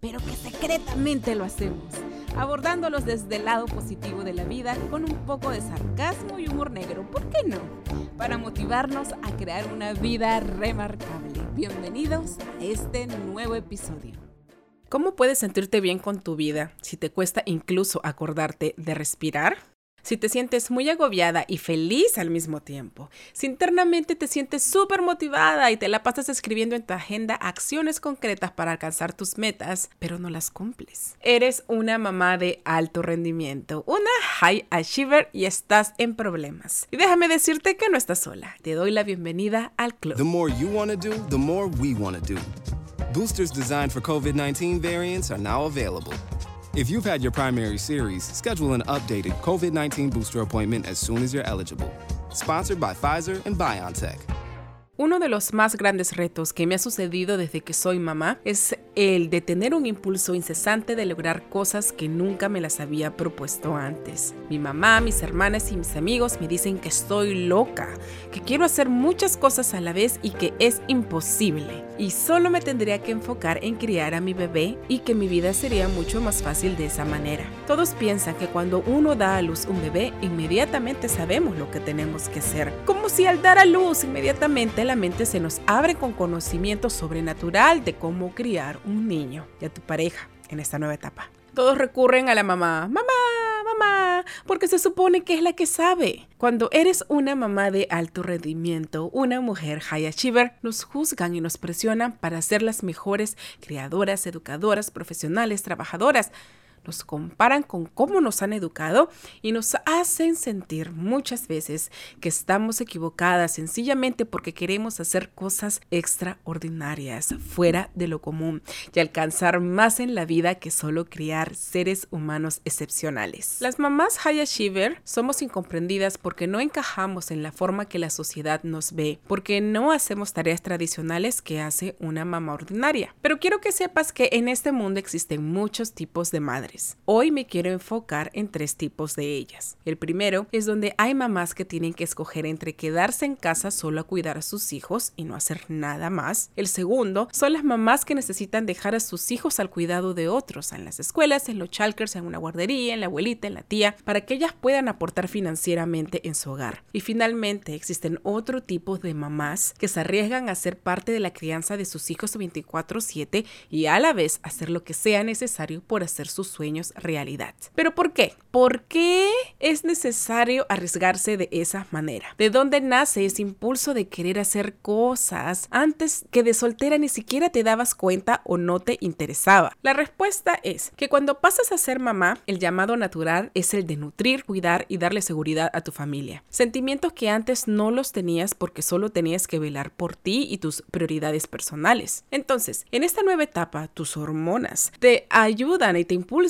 pero que secretamente lo hacemos, abordándolos desde el lado positivo de la vida con un poco de sarcasmo y humor negro, ¿por qué no? Para motivarnos a crear una vida remarcable. Bienvenidos a este nuevo episodio. ¿Cómo puedes sentirte bien con tu vida si te cuesta incluso acordarte de respirar? Si te sientes muy agobiada y feliz al mismo tiempo, si internamente te sientes súper motivada y te la pasas escribiendo en tu agenda acciones concretas para alcanzar tus metas, pero no las cumples. Eres una mamá de alto rendimiento, una high achiever y estás en problemas. Y déjame decirte que no estás sola. Te doy la bienvenida al club. The more you want to do, the more we want to do. Boosters designed for COVID-19 variants are now available. If you've had your primary series, schedule an updated COVID 19 booster appointment as soon as you're eligible. Sponsored by Pfizer and BioNTech. Uno de los más grandes retos que me ha sucedido desde que soy mamá es el de tener un impulso incesante de lograr cosas que nunca me las había propuesto antes. Mi mamá, mis hermanas y mis amigos me dicen que estoy loca, que quiero hacer muchas cosas a la vez y que es imposible. Y solo me tendría que enfocar en criar a mi bebé y que mi vida sería mucho más fácil de esa manera. Todos piensan que cuando uno da a luz un bebé, inmediatamente sabemos lo que tenemos que hacer. Como si al dar a luz inmediatamente la mente se nos abre con conocimiento sobrenatural de cómo criar un niño y a tu pareja en esta nueva etapa. Todos recurren a la mamá, mamá, mamá, porque se supone que es la que sabe. Cuando eres una mamá de alto rendimiento, una mujer high achiever, nos juzgan y nos presionan para ser las mejores criadoras, educadoras, profesionales, trabajadoras nos comparan con cómo nos han educado y nos hacen sentir muchas veces que estamos equivocadas sencillamente porque queremos hacer cosas extraordinarias, fuera de lo común y alcanzar más en la vida que solo criar seres humanos excepcionales. Las mamás high achiever somos incomprendidas porque no encajamos en la forma que la sociedad nos ve, porque no hacemos tareas tradicionales que hace una mamá ordinaria. Pero quiero que sepas que en este mundo existen muchos tipos de madres Hoy me quiero enfocar en tres tipos de ellas. El primero es donde hay mamás que tienen que escoger entre quedarse en casa solo a cuidar a sus hijos y no hacer nada más. El segundo son las mamás que necesitan dejar a sus hijos al cuidado de otros, en las escuelas, en los chalkers, en una guardería, en la abuelita, en la tía, para que ellas puedan aportar financieramente en su hogar. Y finalmente existen otro tipo de mamás que se arriesgan a ser parte de la crianza de sus hijos 24/7 y a la vez hacer lo que sea necesario por hacer sus realidad. ¿Pero por qué? ¿Por qué es necesario arriesgarse de esa manera? ¿De dónde nace ese impulso de querer hacer cosas antes que de soltera ni siquiera te dabas cuenta o no te interesaba? La respuesta es que cuando pasas a ser mamá, el llamado natural es el de nutrir, cuidar y darle seguridad a tu familia. Sentimientos que antes no los tenías porque solo tenías que velar por ti y tus prioridades personales. Entonces, en esta nueva etapa, tus hormonas te ayudan y te impulsan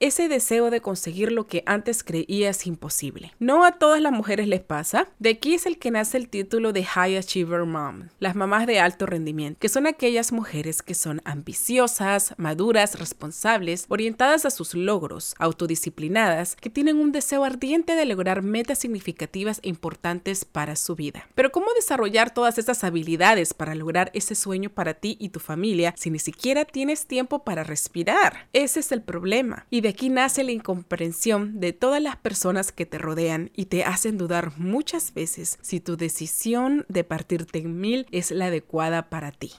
ese deseo de conseguir lo que antes creías imposible. No a todas las mujeres les pasa. De aquí es el que nace el título de High Achiever Mom, las mamás de alto rendimiento, que son aquellas mujeres que son ambiciosas, maduras, responsables, orientadas a sus logros, autodisciplinadas, que tienen un deseo ardiente de lograr metas significativas e importantes para su vida. Pero ¿cómo desarrollar todas esas habilidades para lograr ese sueño para ti y tu familia si ni siquiera tienes tiempo para respirar? Ese es el problema y de aquí nace la incomprensión de todas las personas que te rodean y te hacen dudar muchas veces si tu decisión de partirte en mil es la adecuada para ti.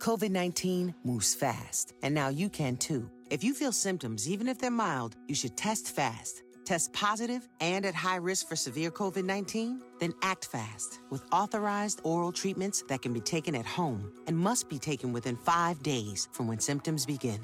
COVID-19 moves fast, and now you can too. If you feel symptoms, even if they're mild, you should test fast. test positive, and at high risk for severe COVID 19? Then act fast with authorized oral treatments that can be taken at home and must be taken within five days from when symptoms begin.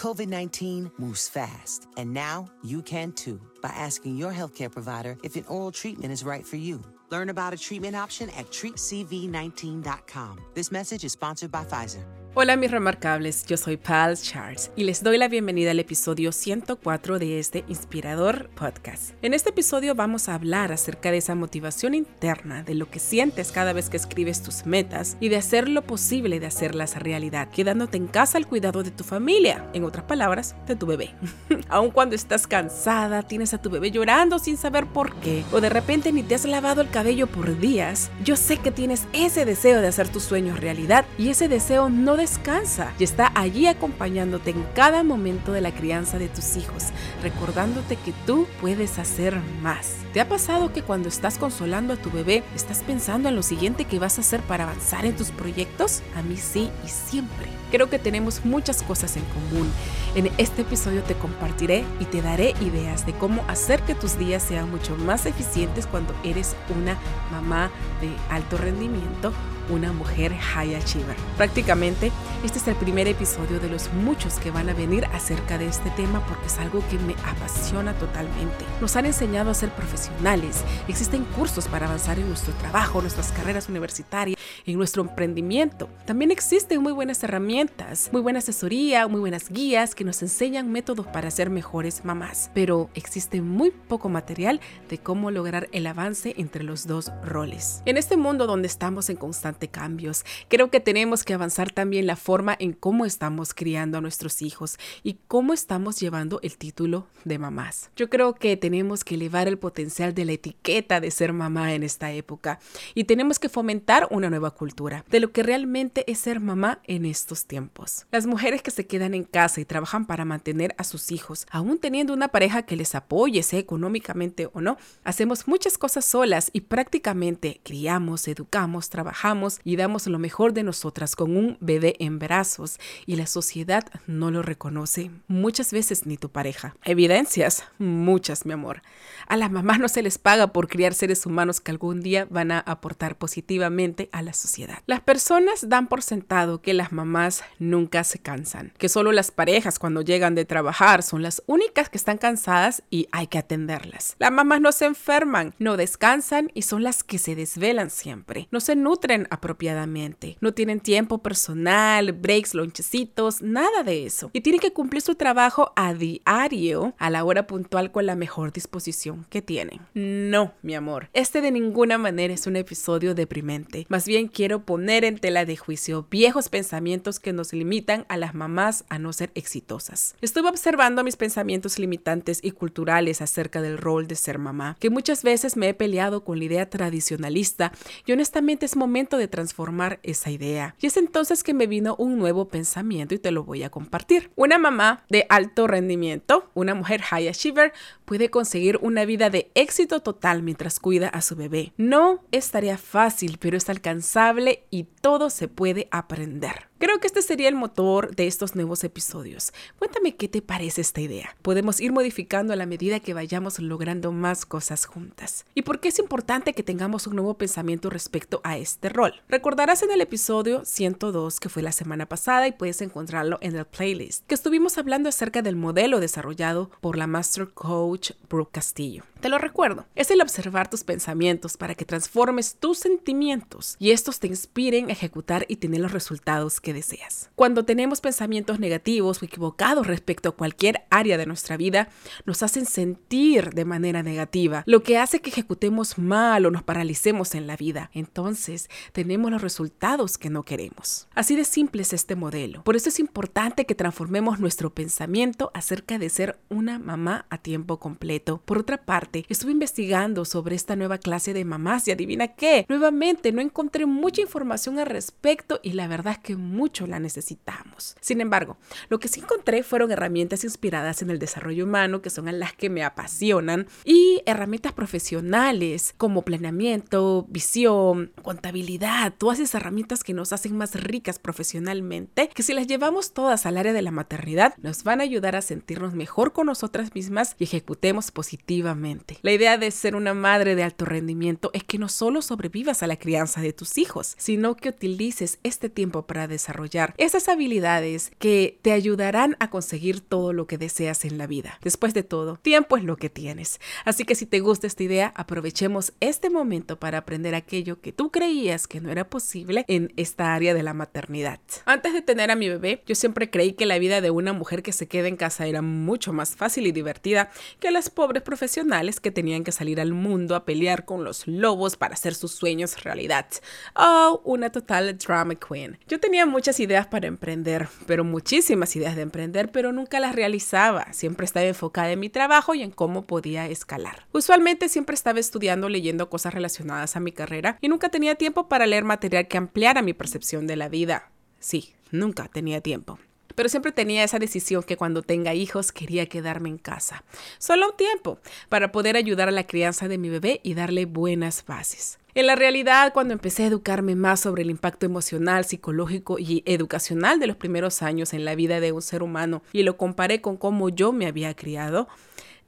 COVID 19 moves fast, and now you can too by asking your healthcare provider if an oral treatment is right for you. Learn about a treatment option at treatcv19.com. This message is sponsored by Pfizer. Hola mis remarcables, yo soy Pal Charles y les doy la bienvenida al episodio 104 de este inspirador podcast. En este episodio vamos a hablar acerca de esa motivación interna, de lo que sientes cada vez que escribes tus metas y de hacer lo posible de hacerlas realidad, quedándote en casa al cuidado de tu familia, en otras palabras, de tu bebé. Aun cuando estás cansada, tienes a tu bebé llorando sin saber por qué, o de repente ni te has lavado el cabello por días, yo sé que tienes ese deseo de hacer tus sueños realidad y ese deseo no descansa y está allí acompañándote en cada momento de la crianza de tus hijos, recordándote que tú puedes hacer más. ¿Te ha pasado que cuando estás consolando a tu bebé estás pensando en lo siguiente que vas a hacer para avanzar en tus proyectos? A mí sí y siempre. Creo que tenemos muchas cosas en común. En este episodio te compartiré y te daré ideas de cómo hacer que tus días sean mucho más eficientes cuando eres una mamá de alto rendimiento una mujer high achiever. Prácticamente, este es el primer episodio de los muchos que van a venir acerca de este tema porque es algo que me apasiona totalmente. Nos han enseñado a ser profesionales, existen cursos para avanzar en nuestro trabajo, nuestras carreras universitarias, en nuestro emprendimiento. También existen muy buenas herramientas, muy buena asesoría, muy buenas guías que nos enseñan métodos para ser mejores mamás, pero existe muy poco material de cómo lograr el avance entre los dos roles. En este mundo donde estamos en constante cambios, creo que tenemos que avanzar también la forma en cómo estamos criando a nuestros hijos y cómo estamos llevando el título de mamás. Yo creo que tenemos que elevar el potencial de la etiqueta de ser mamá en esta época y tenemos que fomentar una nueva cultura de lo que realmente es ser mamá en estos tiempos. Las mujeres que se quedan en casa y trabajan para mantener a sus hijos, aún teniendo una pareja que les apoye, sea económicamente o no, hacemos muchas cosas solas y prácticamente criamos, educamos, trabajamos y damos lo mejor de nosotras con un bebé en brazos y la sociedad no lo reconoce, muchas veces ni tu pareja. Evidencias, muchas, mi amor. A las mamás no se les paga por criar seres humanos que algún día van a aportar positivamente a la sociedad. Las personas dan por sentado que las mamás nunca se cansan, que solo las parejas cuando llegan de trabajar son las únicas que están cansadas y hay que atenderlas. Las mamás no se enferman, no descansan y son las que se desvelan siempre. No se nutren apropiadamente, no tienen tiempo personal, breaks, lonchecitos, nada de eso. Y tienen que cumplir su trabajo a diario, a la hora puntual con la mejor disposición que tienen. No, mi amor, este de ninguna manera es un episodio deprimente. Más bien quiero poner en tela de juicio viejos pensamientos que nos limitan a las mamás a no ser exitosas. Estuve observando mis pensamientos limitantes y culturales acerca del rol de ser mamá, que muchas veces me he peleado con la idea tradicionalista y honestamente es momento de transformar esa idea. Y es entonces que me vino un nuevo pensamiento y te lo voy a compartir. Una mamá de alto rendimiento, una mujer high achiever, puede conseguir una vida de éxito total mientras cuida a su bebé. No es tarea fácil, pero es alcanzable y todo se puede aprender. Creo que este sería el motor de estos nuevos episodios. Cuéntame qué te parece esta idea. Podemos ir modificando a la medida que vayamos logrando más cosas juntas. ¿Y por qué es importante que tengamos un nuevo pensamiento respecto a este rol? Recordarás en el episodio 102 que fue la semana pasada y puedes encontrarlo en el playlist, que estuvimos hablando acerca del modelo desarrollado por la Master Coach Brooke Castillo. Te lo recuerdo, es el observar tus pensamientos para que transformes tus sentimientos y estos te inspiren a ejecutar y tener los resultados que deseas. Cuando tenemos pensamientos negativos o equivocados respecto a cualquier área de nuestra vida, nos hacen sentir de manera negativa, lo que hace que ejecutemos mal o nos paralicemos en la vida. Entonces, tenemos los resultados que no queremos. Así de simple es este modelo. Por eso es importante que transformemos nuestro pensamiento acerca de ser una mamá a tiempo completo. Por otra parte, estuve investigando sobre esta nueva clase de mamás y adivina qué, nuevamente no encontré mucha información al respecto y la verdad es que mucho la necesitamos. Sin embargo, lo que sí encontré fueron herramientas inspiradas en el desarrollo humano, que son las que me apasionan, y herramientas profesionales como planeamiento, visión, contabilidad, todas esas herramientas que nos hacen más ricas profesionalmente, que si las llevamos todas al área de la maternidad, nos van a ayudar a sentirnos mejor con nosotras mismas y ejecutemos positivamente. La idea de ser una madre de alto rendimiento es que no solo sobrevivas a la crianza de tus hijos, sino que utilices este tiempo para desarrollar esas habilidades que te ayudarán a conseguir todo lo que deseas en la vida. Después de todo, tiempo es lo que tienes. Así que si te gusta esta idea, aprovechemos este momento para aprender aquello que tú creías que no era posible en esta área de la maternidad. Antes de tener a mi bebé, yo siempre creí que la vida de una mujer que se queda en casa era mucho más fácil y divertida que las pobres profesionales que tenían que salir al mundo a pelear con los lobos para hacer sus sueños realidad. Oh, una total drama queen. Yo tenía muchas ideas para emprender, pero muchísimas ideas de emprender, pero nunca las realizaba. Siempre estaba enfocada en mi trabajo y en cómo podía escalar. Usualmente siempre estaba estudiando, leyendo cosas relacionadas a mi carrera y nunca tenía tiempo para leer material que ampliara mi percepción de la vida. Sí, nunca tenía tiempo pero siempre tenía esa decisión que cuando tenga hijos quería quedarme en casa, solo un tiempo, para poder ayudar a la crianza de mi bebé y darle buenas bases. En la realidad, cuando empecé a educarme más sobre el impacto emocional, psicológico y educacional de los primeros años en la vida de un ser humano y lo comparé con cómo yo me había criado,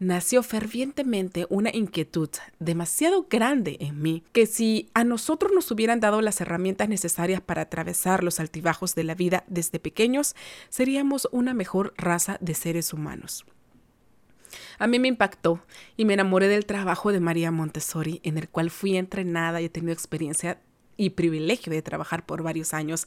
nació fervientemente una inquietud demasiado grande en mí, que si a nosotros nos hubieran dado las herramientas necesarias para atravesar los altibajos de la vida desde pequeños, seríamos una mejor raza de seres humanos. A mí me impactó y me enamoré del trabajo de María Montessori, en el cual fui entrenada y he tenido experiencia y privilegio de trabajar por varios años.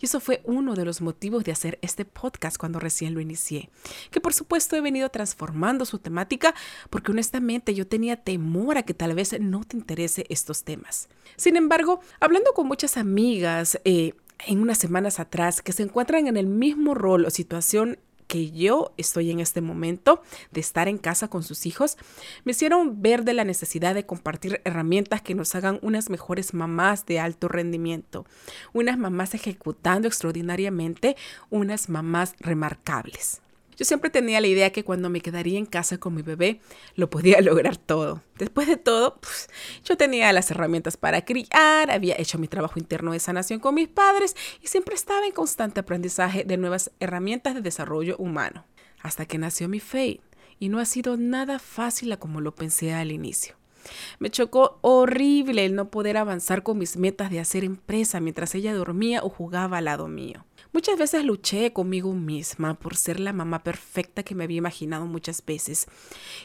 Y eso fue uno de los motivos de hacer este podcast cuando recién lo inicié. Que por supuesto he venido transformando su temática porque honestamente yo tenía temor a que tal vez no te interese estos temas. Sin embargo, hablando con muchas amigas, eh, en unas semanas atrás que se encuentran en el mismo rol o situación que yo estoy en este momento de estar en casa con sus hijos, me hicieron ver de la necesidad de compartir herramientas que nos hagan unas mejores mamás de alto rendimiento, unas mamás ejecutando extraordinariamente, unas mamás remarcables. Yo siempre tenía la idea que cuando me quedaría en casa con mi bebé, lo podía lograr todo. Después de todo, pues, yo tenía las herramientas para criar, había hecho mi trabajo interno de sanación con mis padres y siempre estaba en constante aprendizaje de nuevas herramientas de desarrollo humano. Hasta que nació mi Faith y no ha sido nada fácil como lo pensé al inicio. Me chocó horrible el no poder avanzar con mis metas de hacer empresa mientras ella dormía o jugaba al lado mío. Muchas veces luché conmigo misma por ser la mamá perfecta que me había imaginado muchas veces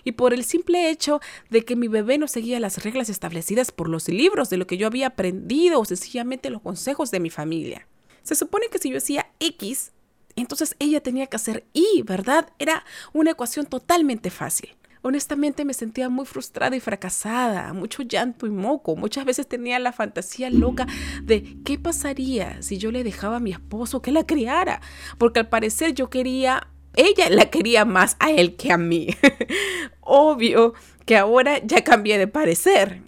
y por el simple hecho de que mi bebé no seguía las reglas establecidas por los libros de lo que yo había aprendido o sencillamente los consejos de mi familia. Se supone que si yo hacía X, entonces ella tenía que hacer Y, ¿verdad? Era una ecuación totalmente fácil. Honestamente me sentía muy frustrada y fracasada, mucho llanto y moco. Muchas veces tenía la fantasía loca de qué pasaría si yo le dejaba a mi esposo que la criara, porque al parecer yo quería, ella la quería más a él que a mí. Obvio que ahora ya cambié de parecer.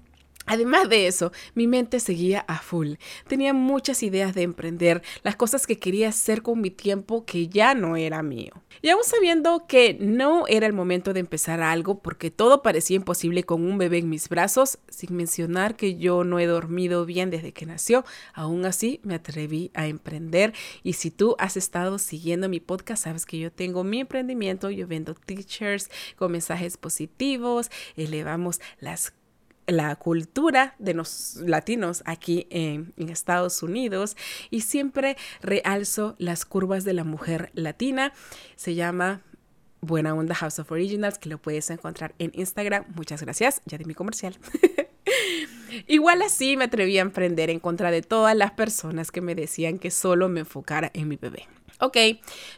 Además de eso, mi mente seguía a full. Tenía muchas ideas de emprender, las cosas que quería hacer con mi tiempo que ya no era mío. Y aún sabiendo que no era el momento de empezar algo porque todo parecía imposible con un bebé en mis brazos, sin mencionar que yo no he dormido bien desde que nació, aún así me atreví a emprender. Y si tú has estado siguiendo mi podcast, sabes que yo tengo mi emprendimiento, yo vendo teachers con mensajes positivos, elevamos las la cultura de los latinos aquí en, Estados Unidos y siempre realzo las curvas de la mujer latina. Se llama Buena Onda House of Originals, que lo puedes encontrar en Instagram. Muchas gracias, ya di mi comercial. Igual así me atreví a emprender en contra de todas las personas que me decían que solo me enfocara en mi bebé. Ok,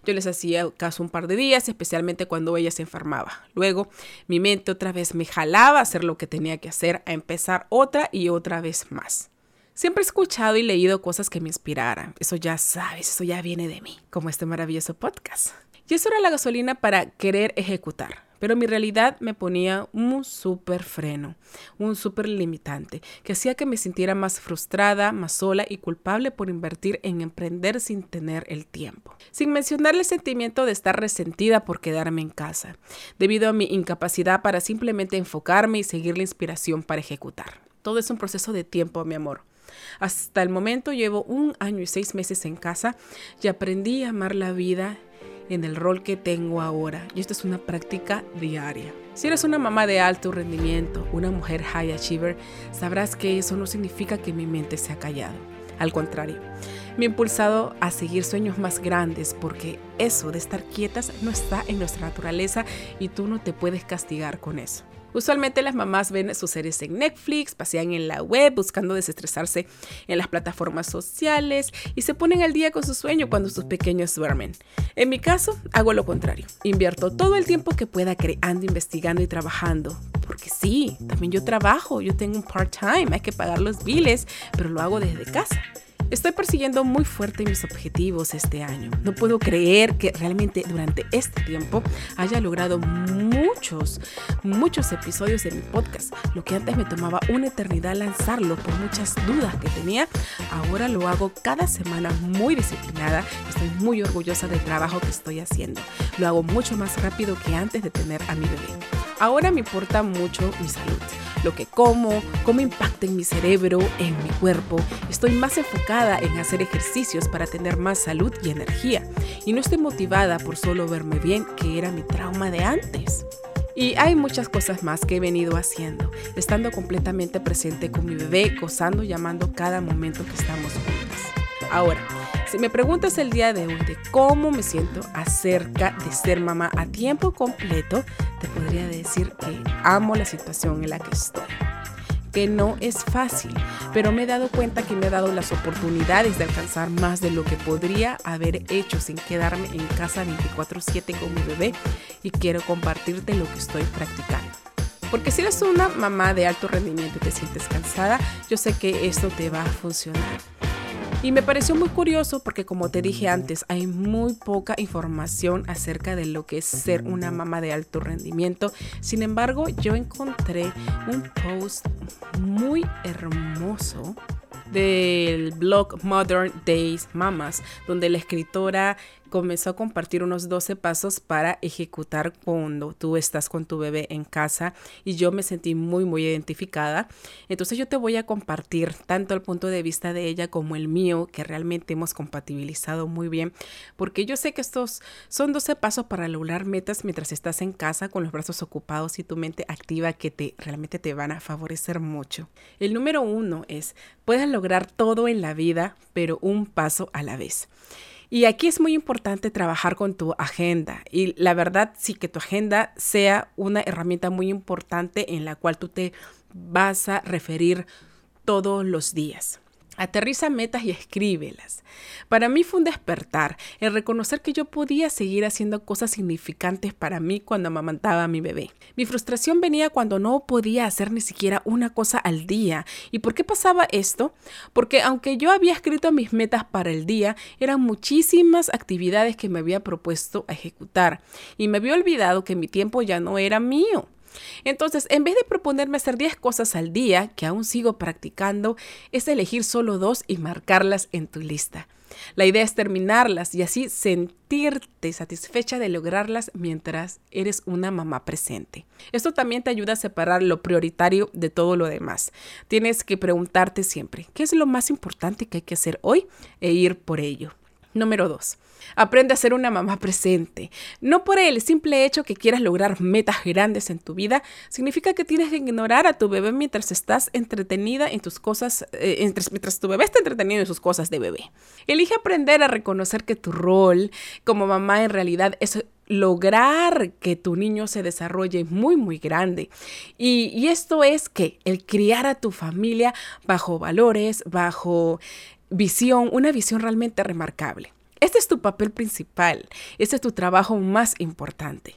yo les hacía caso un par de días, especialmente cuando ella se enfermaba. Luego mi mente otra vez me jalaba a hacer lo que tenía que hacer, a empezar otra y otra vez más. Siempre he escuchado y leído cosas que me inspiraran. Eso ya sabes, eso ya viene de mí, como este maravilloso podcast. Y eso era la gasolina para querer ejecutar pero mi realidad me ponía un súper freno, un súper limitante, que hacía que me sintiera más frustrada, más sola y culpable por invertir en emprender sin tener el tiempo. Sin mencionar el sentimiento de estar resentida por quedarme en casa, debido a mi incapacidad para simplemente enfocarme y seguir la inspiración para ejecutar. Todo es un proceso de tiempo, mi amor. Hasta el momento llevo un año y seis meses en casa y aprendí a amar la vida en el rol que tengo ahora. Y esto es una práctica diaria. Si eres una mamá de alto rendimiento, una mujer high achiever, sabrás que eso no significa que mi mente se ha callado. Al contrario, me ha impulsado a seguir sueños más grandes porque eso de estar quietas no está en nuestra naturaleza y tú no te puedes castigar con eso. Usualmente las mamás ven sus series en Netflix, pasean en la web buscando desestresarse en las plataformas sociales y se ponen al día con su sueño cuando sus pequeños duermen. En mi caso, hago lo contrario. Invierto todo el tiempo que pueda creando, investigando y trabajando. Porque sí, también yo trabajo, yo tengo un part-time, hay que pagar los biles, pero lo hago desde casa. Estoy persiguiendo muy fuerte mis objetivos este año. No puedo creer que realmente durante este tiempo haya logrado muchos, muchos episodios de mi podcast. Lo que antes me tomaba una eternidad lanzarlo por muchas dudas que tenía, ahora lo hago cada semana muy disciplinada. Estoy muy orgullosa del trabajo que estoy haciendo. Lo hago mucho más rápido que antes de tener a mi bebé. Ahora me importa mucho mi salud lo que como, cómo impacta en mi cerebro, en mi cuerpo. Estoy más enfocada en hacer ejercicios para tener más salud y energía. Y no estoy motivada por solo verme bien, que era mi trauma de antes. Y hay muchas cosas más que he venido haciendo, estando completamente presente con mi bebé, gozando y amando cada momento que estamos juntas. Ahora, si me preguntas el día de hoy de cómo me siento acerca de ser mamá a tiempo completo, te podría decir que amo la situación en la que estoy. Que no es fácil, pero me he dado cuenta que me ha dado las oportunidades de alcanzar más de lo que podría haber hecho sin quedarme en casa 24/7 con mi bebé y quiero compartirte lo que estoy practicando. Porque si eres una mamá de alto rendimiento y te sientes cansada, yo sé que esto te va a funcionar. Y me pareció muy curioso porque como te dije antes, hay muy poca información acerca de lo que es ser una mamá de alto rendimiento. Sin embargo, yo encontré un post muy hermoso del blog Modern Days Mamas, donde la escritora comenzó a compartir unos 12 pasos para ejecutar cuando tú estás con tu bebé en casa y yo me sentí muy muy identificada. Entonces yo te voy a compartir tanto el punto de vista de ella como el mío que realmente hemos compatibilizado muy bien porque yo sé que estos son 12 pasos para lograr metas mientras estás en casa con los brazos ocupados y tu mente activa que te realmente te van a favorecer mucho. El número uno es puedes lograr todo en la vida pero un paso a la vez. Y aquí es muy importante trabajar con tu agenda. Y la verdad, sí que tu agenda sea una herramienta muy importante en la cual tú te vas a referir todos los días. Aterriza metas y escríbelas. Para mí fue un despertar, el reconocer que yo podía seguir haciendo cosas significantes para mí cuando amamantaba a mi bebé. Mi frustración venía cuando no podía hacer ni siquiera una cosa al día. ¿Y por qué pasaba esto? Porque aunque yo había escrito mis metas para el día, eran muchísimas actividades que me había propuesto ejecutar y me había olvidado que mi tiempo ya no era mío. Entonces, en vez de proponerme hacer 10 cosas al día, que aún sigo practicando, es elegir solo dos y marcarlas en tu lista. La idea es terminarlas y así sentirte satisfecha de lograrlas mientras eres una mamá presente. Esto también te ayuda a separar lo prioritario de todo lo demás. Tienes que preguntarte siempre, ¿qué es lo más importante que hay que hacer hoy? e ir por ello. Número 2. Aprende a ser una mamá presente. No por el simple hecho que quieras lograr metas grandes en tu vida, significa que tienes que ignorar a tu bebé mientras estás entretenida en tus cosas, eh, mientras tu bebé está entretenido en sus cosas de bebé. Elige aprender a reconocer que tu rol como mamá en realidad es lograr que tu niño se desarrolle muy, muy grande. Y, y, esto es que el criar a tu familia bajo valores, bajo visión, una visión realmente remarcable. Este es tu papel principal, este es tu trabajo más importante.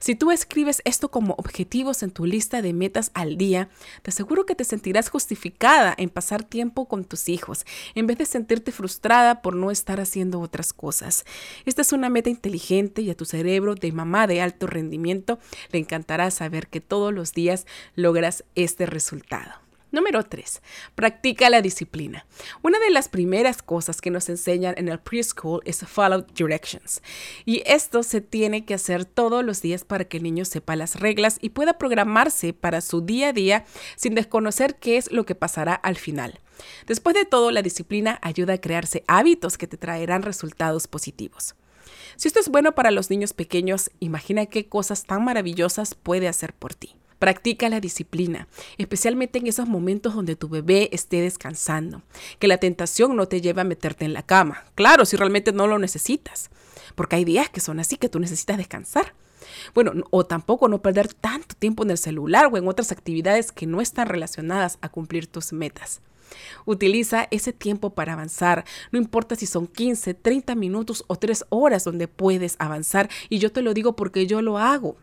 Si tú escribes esto como objetivos en tu lista de metas al día, te aseguro que te sentirás justificada en pasar tiempo con tus hijos, en vez de sentirte frustrada por no estar haciendo otras cosas. Esta es una meta inteligente y a tu cerebro de mamá de alto rendimiento le encantará saber que todos los días logras este resultado. Número 3. Practica la disciplina. Una de las primeras cosas que nos enseñan en el preschool es follow directions. Y esto se tiene que hacer todos los días para que el niño sepa las reglas y pueda programarse para su día a día sin desconocer qué es lo que pasará al final. Después de todo, la disciplina ayuda a crearse hábitos que te traerán resultados positivos. Si esto es bueno para los niños pequeños, imagina qué cosas tan maravillosas puede hacer por ti. Practica la disciplina, especialmente en esos momentos donde tu bebé esté descansando. Que la tentación no te lleve a meterte en la cama. Claro, si realmente no lo necesitas. Porque hay días que son así que tú necesitas descansar. Bueno, o tampoco no perder tanto tiempo en el celular o en otras actividades que no están relacionadas a cumplir tus metas. Utiliza ese tiempo para avanzar, no importa si son 15, 30 minutos o 3 horas donde puedes avanzar y yo te lo digo porque yo lo hago.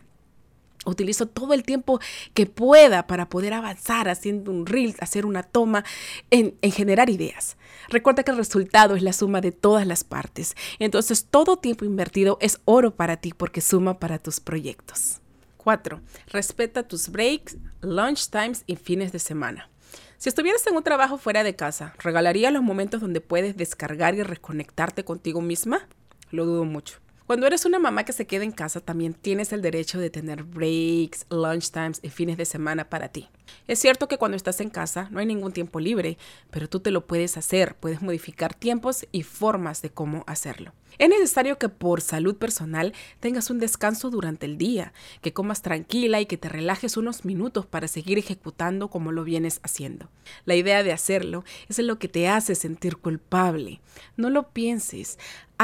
Utilizo todo el tiempo que pueda para poder avanzar haciendo un reel, hacer una toma, en, en, generar ideas. Recuerda que el resultado es la suma de todas las partes. Entonces todo tiempo invertido es oro para ti porque suma para tus proyectos. 4. Respeta tus breaks, lunch times y fines de semana. Si estuvieras en un trabajo fuera de casa, ¿regalarías los momentos donde puedes descargar y reconectarte contigo misma? Lo dudo mucho. Cuando eres una mamá que se queda en casa, también tienes el derecho de tener breaks, lunchtimes y fines de semana para ti. Es cierto que cuando estás en casa no hay ningún tiempo libre, pero tú te lo puedes hacer, puedes modificar tiempos y formas de cómo hacerlo. Es necesario que por salud personal tengas un descanso durante el día, que comas tranquila y que te relajes unos minutos para seguir ejecutando como lo vienes haciendo. La idea de hacerlo es lo que te hace sentir culpable. No lo pienses,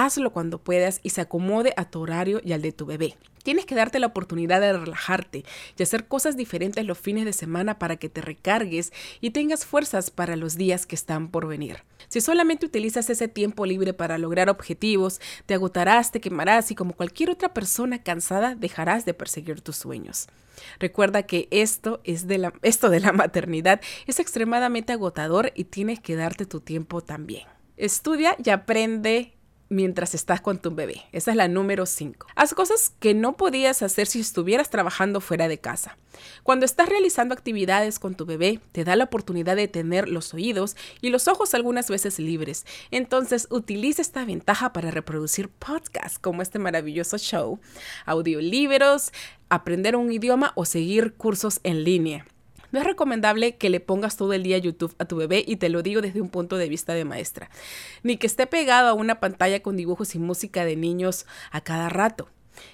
hazlo cuando puedas y se acomode a tu horario y al de tu bebé. Tienes que darte la oportunidad de relajarte y hacer cosas diferentes los fines de semana para que te recargues y tengas fuerzas para los días que están por venir. Si solamente utilizas ese tiempo libre para lograr objetivos, te agotarás, te quemarás y como cualquier otra persona cansada dejarás de perseguir tus sueños. Recuerda que esto, es de esto de la maternidad es extremadamente agotador y tienes que darte tu tiempo también. Estudia y aprende mientras estás con tu bebé. Esa es la número 5. Haz cosas que no podías hacer si estuvieras trabajando fuera de casa. Cuando estás realizando actividades con tu bebé, te da la oportunidad de tener los oídos y los ojos algunas veces libres. Entonces, utiliza esta ventaja para reproducir podcasts como este maravilloso show, audiolibros, aprender un idioma o seguir cursos en línea. No es recomendable que le pongas todo el día YouTube a tu bebé y te lo digo desde un punto de vista de maestra, ni que esté pegado a una pantalla con dibujos y música de niños a cada rato.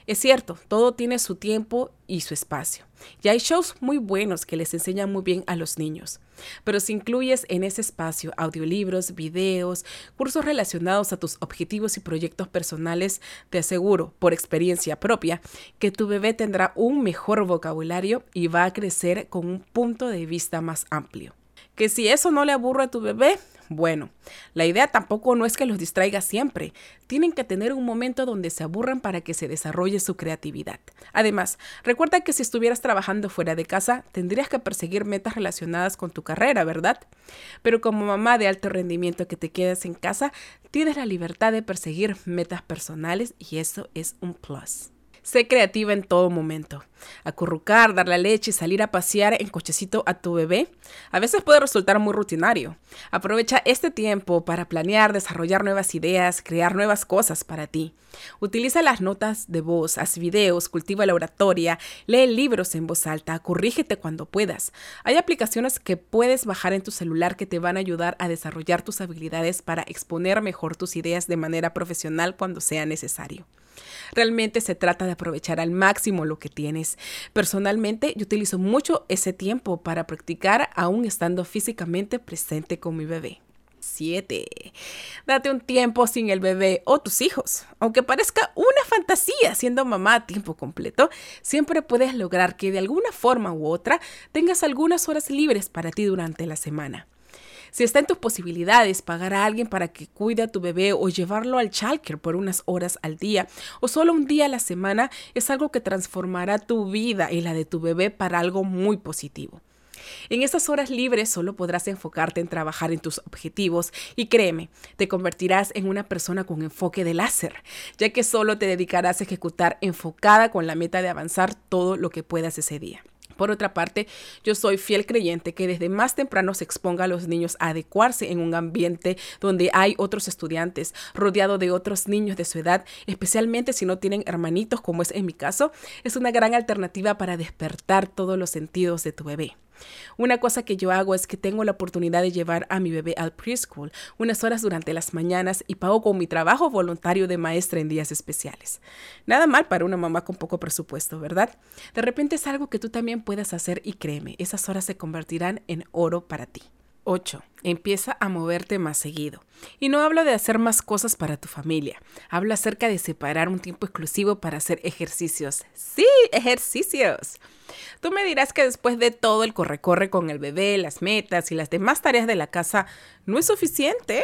Es cierto, todo tiene su tiempo y su espacio. Y hay shows muy buenos que les enseñan muy bien a los niños. Pero si incluyes en ese espacio audiolibros, videos, cursos relacionados a tus objetivos y proyectos personales, te aseguro, por experiencia propia, que tu bebé tendrá un mejor vocabulario y va a crecer con un punto de vista más amplio. Que si eso no le aburre a tu bebé, bueno, la idea tampoco no es que los distraiga siempre. Tienen que tener un momento donde se aburran para que se desarrolle su creatividad. Además, recuerda que si estuvieras trabajando fuera de casa, tendrías que perseguir metas relacionadas con tu carrera, ¿verdad? Pero como mamá de alto rendimiento que te quedas en casa, tienes la libertad de perseguir metas personales y eso es un plus. Sé creativa en todo momento. Acurrucar, dar la leche y salir a pasear en cochecito a tu bebé a veces puede resultar muy rutinario. Aprovecha este tiempo para planear, desarrollar nuevas ideas, crear nuevas cosas para ti. Utiliza las notas de voz, haz videos, cultiva la oratoria, lee libros en voz alta, corrígete cuando puedas. Hay aplicaciones que puedes bajar en tu celular que te van a ayudar a desarrollar tus habilidades para exponer mejor tus ideas de manera profesional cuando sea necesario. Realmente se trata de aprovechar al máximo lo que tienes. Personalmente, yo utilizo mucho ese tiempo para practicar aún estando físicamente presente con mi bebé. 7. Date un tiempo sin el bebé o tus hijos. Aunque parezca una fantasía siendo mamá a tiempo completo, siempre puedes lograr que de alguna forma u otra tengas algunas horas libres para ti durante la semana. Si está en tus posibilidades pagar a alguien para que cuide a tu bebé o llevarlo al childcare por unas horas al día o solo un día a la semana, es algo que transformará tu vida y la de tu bebé para algo muy positivo. En esas horas libres solo podrás enfocarte en trabajar en tus objetivos y créeme, te convertirás en una persona con enfoque de láser, ya que solo te dedicarás a ejecutar enfocada con la meta de avanzar todo lo que puedas ese día. Por otra parte, yo soy fiel creyente que desde más temprano se exponga a los niños a adecuarse en un ambiente donde hay otros estudiantes, rodeado de otros niños de su edad, especialmente si no tienen hermanitos como es en mi caso, es una gran alternativa para despertar todos los sentidos de tu bebé. Una cosa que yo hago es que tengo la oportunidad de llevar a mi bebé al preschool unas horas durante las mañanas y pago con mi trabajo voluntario de maestra en días especiales. Nada mal para una mamá con poco presupuesto, ¿verdad? De repente es algo que tú también puedes hacer y créeme, esas horas se convertirán en oro para ti. 8. Empieza a moverte más seguido. Y no hablo de hacer más cosas para tu familia. Hablo acerca de separar un tiempo exclusivo para hacer ejercicios. Sí, ejercicios. Tú me dirás que después de todo el corre-corre con el bebé, las metas y las demás tareas de la casa, no es suficiente.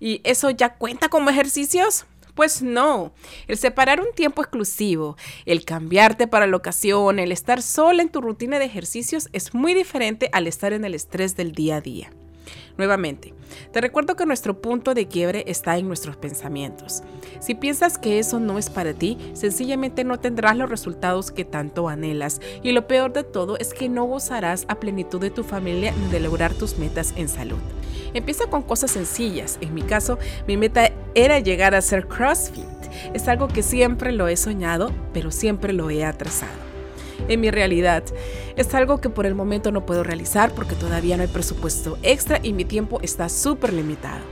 ¿Y eso ya cuenta como ejercicios? Pues no, el separar un tiempo exclusivo, el cambiarte para la ocasión, el estar sola en tu rutina de ejercicios es muy diferente al estar en el estrés del día a día. Nuevamente, te recuerdo que nuestro punto de quiebre está en nuestros pensamientos. Si piensas que eso no es para ti, sencillamente no tendrás los resultados que tanto anhelas y lo peor de todo es que no gozarás a plenitud de tu familia ni de lograr tus metas en salud. Empieza con cosas sencillas. En mi caso, mi meta era llegar a ser CrossFit. Es algo que siempre lo he soñado, pero siempre lo he atrasado en mi realidad. Es algo que por el momento no puedo realizar porque todavía no hay presupuesto extra y mi tiempo está súper limitado.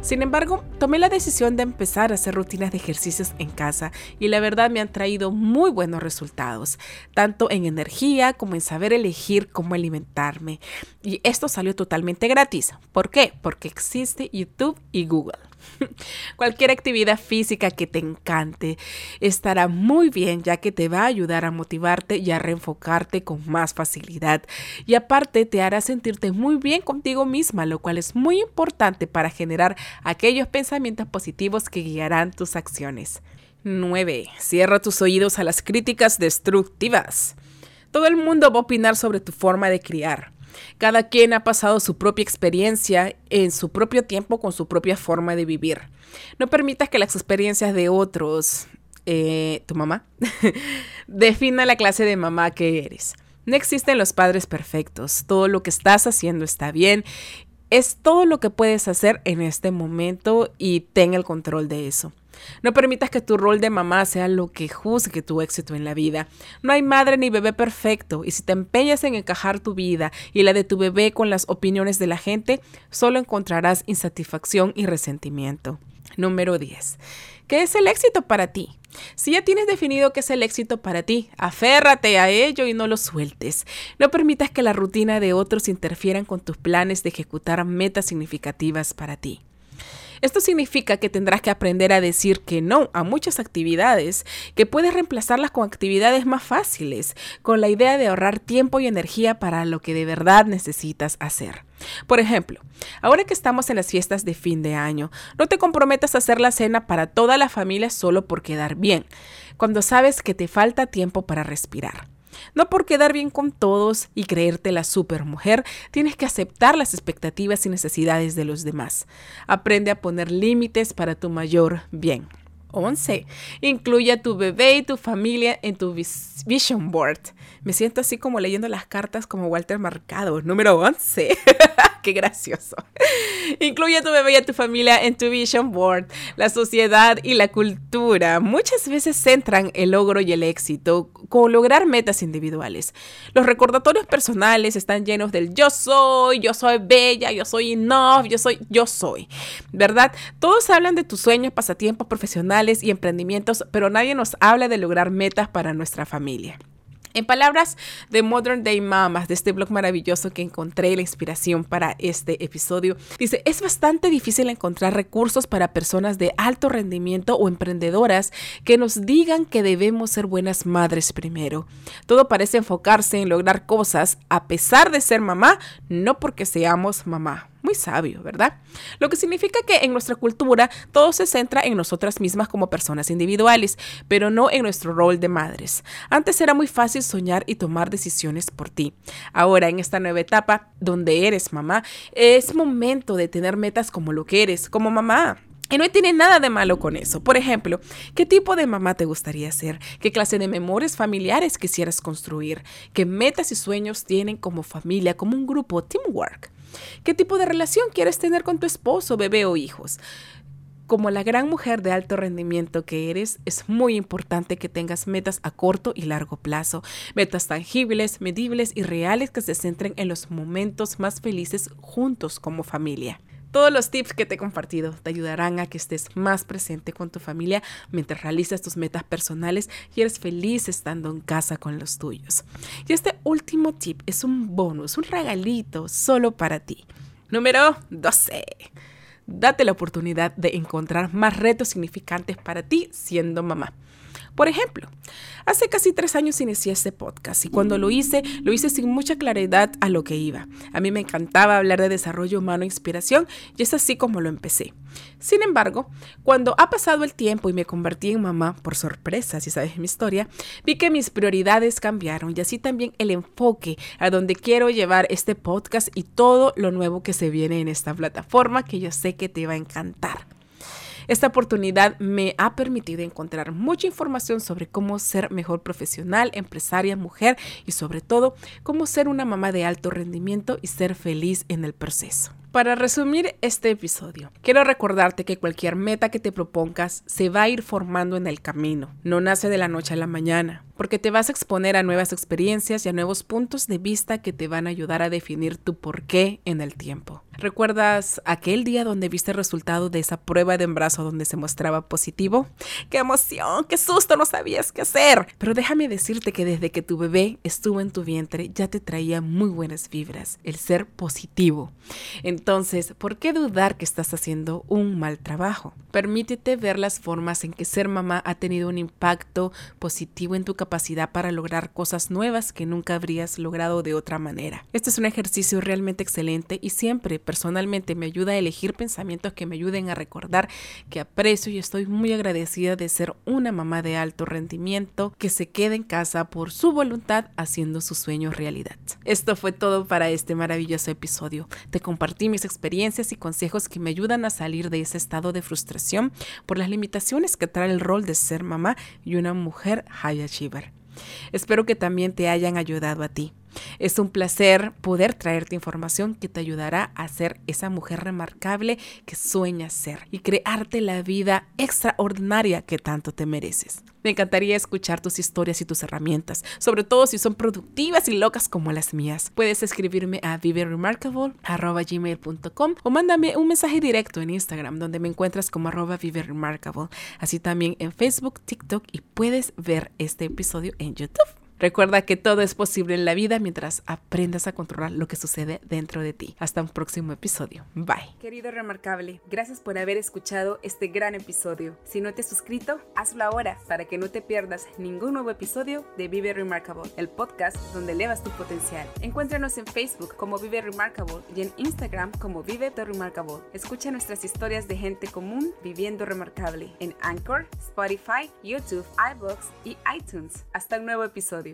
Sin embargo, tomé la decisión de empezar a hacer rutinas de ejercicios en casa y la verdad me han traído muy buenos resultados, tanto en energía como en saber elegir cómo alimentarme. Y esto salió totalmente gratis. ¿Por qué? Porque existe YouTube y Google. Cualquier actividad física que te encante estará muy bien ya que te va a ayudar a motivarte y a reenfocarte con más facilidad. Y aparte te hará sentirte muy bien contigo misma, lo cual es muy importante para generar aquellos pensamientos positivos que guiarán tus acciones. 9. Cierra tus oídos a las críticas destructivas. Todo el mundo va a opinar sobre tu forma de criar. Cada quien ha pasado su propia experiencia en su propio tiempo con su propia forma de vivir. No permitas que las experiencias de otros, eh, tu mamá, defina la clase de mamá que eres. No existen los padres perfectos. Todo lo que estás haciendo está bien. Es todo lo que puedes hacer en este momento y ten el control de eso. No permitas que tu rol de mamá sea lo que juzgue tu éxito en la vida. No hay madre ni bebé perfecto y si te empeñas en encajar tu vida y la de tu bebé con las opiniones de la gente, solo encontrarás insatisfacción y resentimiento. Número 10. ¿Qué es el éxito para ti? Si ya tienes definido qué es el éxito para ti, aférrate a ello y no lo sueltes. No permitas que la rutina de otros interfieran con tus planes de ejecutar metas significativas para ti. Esto significa que tendrás que aprender a decir que no a muchas actividades, que puedes reemplazarlas con actividades más fáciles, con la idea de ahorrar tiempo y energía para lo que de verdad necesitas hacer. Por ejemplo, ahora que estamos en las fiestas de fin de año, no te comprometas a hacer la cena para toda la familia solo por quedar bien, cuando sabes que te falta tiempo para respirar. No por quedar bien con todos y creerte la supermujer, tienes que aceptar las expectativas y necesidades de los demás. Aprende a poner límites para tu mayor bien. 11. Incluye a tu bebé y tu familia en tu vision board. Me siento así como leyendo las cartas como Walter Marcado. Número 11. Qué gracioso. Incluye a tu bebé y a tu familia en tu vision board. La sociedad y la cultura muchas veces centran el logro y el éxito con lograr metas individuales. Los recordatorios personales están llenos del yo soy, yo soy bella, yo soy enough, yo soy, yo soy. ¿Verdad? Todos hablan de tus sueños, pasatiempos profesionales y emprendimientos, pero nadie nos habla de lograr metas para nuestra familia. En palabras de Modern Day Mamas, de este blog maravilloso que encontré la inspiración para este episodio, dice, es bastante difícil encontrar recursos para personas de alto rendimiento o emprendedoras que nos digan que debemos ser buenas madres primero. Todo parece enfocarse en lograr cosas a pesar de ser mamá, no porque seamos mamá. Muy sabio, ¿verdad? Lo que significa que en nuestra cultura todo se centra en nosotras mismas como personas individuales, pero no en nuestro rol de madres. Antes era muy fácil soñar y tomar decisiones por ti. Ahora, en esta nueva etapa, donde eres mamá, es momento de tener metas como lo que eres, como mamá. Y no tiene nada de malo con eso. Por ejemplo, ¿qué tipo de mamá te gustaría ser? ¿Qué clase de memorias familiares quisieras construir? ¿Qué metas y sueños tienen como familia, como un grupo, teamwork? ¿Qué tipo de relación quieres tener con tu esposo, bebé o hijos? Como la gran mujer de alto rendimiento que eres, es muy importante que tengas metas a corto y largo plazo, metas tangibles, medibles y reales que se centren en los momentos más felices juntos como familia. Todos los tips que te he compartido te ayudarán a que estés más presente con tu familia mientras realizas tus metas personales y eres feliz estando en casa con los tuyos. Y este último tip es un bonus, un regalito solo para ti. Número 12. Date la oportunidad de encontrar más retos significantes para ti siendo mamá. Por ejemplo, hace casi tres años inicié este podcast y cuando lo hice, lo hice sin mucha claridad a lo que iba. A mí me encantaba hablar de desarrollo humano e inspiración y es así como lo empecé. Sin embargo, cuando ha pasado el tiempo y me convertí en mamá, por sorpresa, si sabes mi historia, vi que mis prioridades cambiaron y así también el enfoque a donde quiero llevar este podcast y todo lo nuevo que se viene en esta plataforma que yo sé que te va a encantar. Esta oportunidad me ha permitido encontrar mucha información sobre cómo ser mejor profesional, empresaria, mujer y sobre todo cómo ser una mamá de alto rendimiento y ser feliz en el proceso. Para resumir este episodio, quiero recordarte que cualquier meta que te propongas se va a ir formando en el camino, no nace de la noche a la mañana, porque te vas a exponer a nuevas experiencias y a nuevos puntos de vista que te van a ayudar a definir tu porqué en el tiempo. ¿Recuerdas aquel día donde viste el resultado de esa prueba de embarazo donde se mostraba positivo? ¡Qué emoción! ¡Qué susto! No sabías qué hacer. Pero déjame decirte que desde que tu bebé estuvo en tu vientre ya te traía muy buenas vibras, el ser positivo. Entonces, ¿por qué dudar que estás haciendo un mal trabajo? Permítete ver las formas en que ser mamá ha tenido un impacto positivo en tu capacidad para lograr cosas nuevas que nunca habrías logrado de otra manera. Este es un ejercicio realmente excelente y siempre personalmente me ayuda a elegir pensamientos que me ayuden a recordar que aprecio y estoy muy agradecida de ser una mamá de alto rendimiento que se queda en casa por su voluntad haciendo sus sueños realidad. Esto fue todo para este maravilloso episodio. Te compartí mis experiencias y consejos que me ayudan a salir de ese estado de frustración por las limitaciones que trae el rol de ser mamá y una mujer high achiever. Espero que también te hayan ayudado a ti. Es un placer poder traerte información que te ayudará a ser esa mujer remarcable que sueñas ser y crearte la vida extraordinaria que tanto te mereces. Me encantaría escuchar tus historias y tus herramientas, sobre todo si son productivas y locas como las mías. Puedes escribirme a viveremarkable.com o mándame un mensaje directo en Instagram donde me encuentras como arroba viveremarkable. Así también en Facebook, TikTok y puedes ver este episodio en YouTube. Recuerda que todo es posible en la vida mientras aprendas a controlar lo que sucede dentro de ti. Hasta un próximo episodio. Bye. Querido Remarcable, gracias por haber escuchado este gran episodio. Si no te has suscrito, hazlo ahora para que no te pierdas ningún nuevo episodio de Vive Remarkable, el podcast donde elevas tu potencial. Encuéntranos en Facebook como Vive Remarkable y en Instagram como Vive The Remarkable. Escucha nuestras historias de gente común viviendo remarcable en Anchor, Spotify, YouTube, iBooks y iTunes. Hasta un nuevo episodio.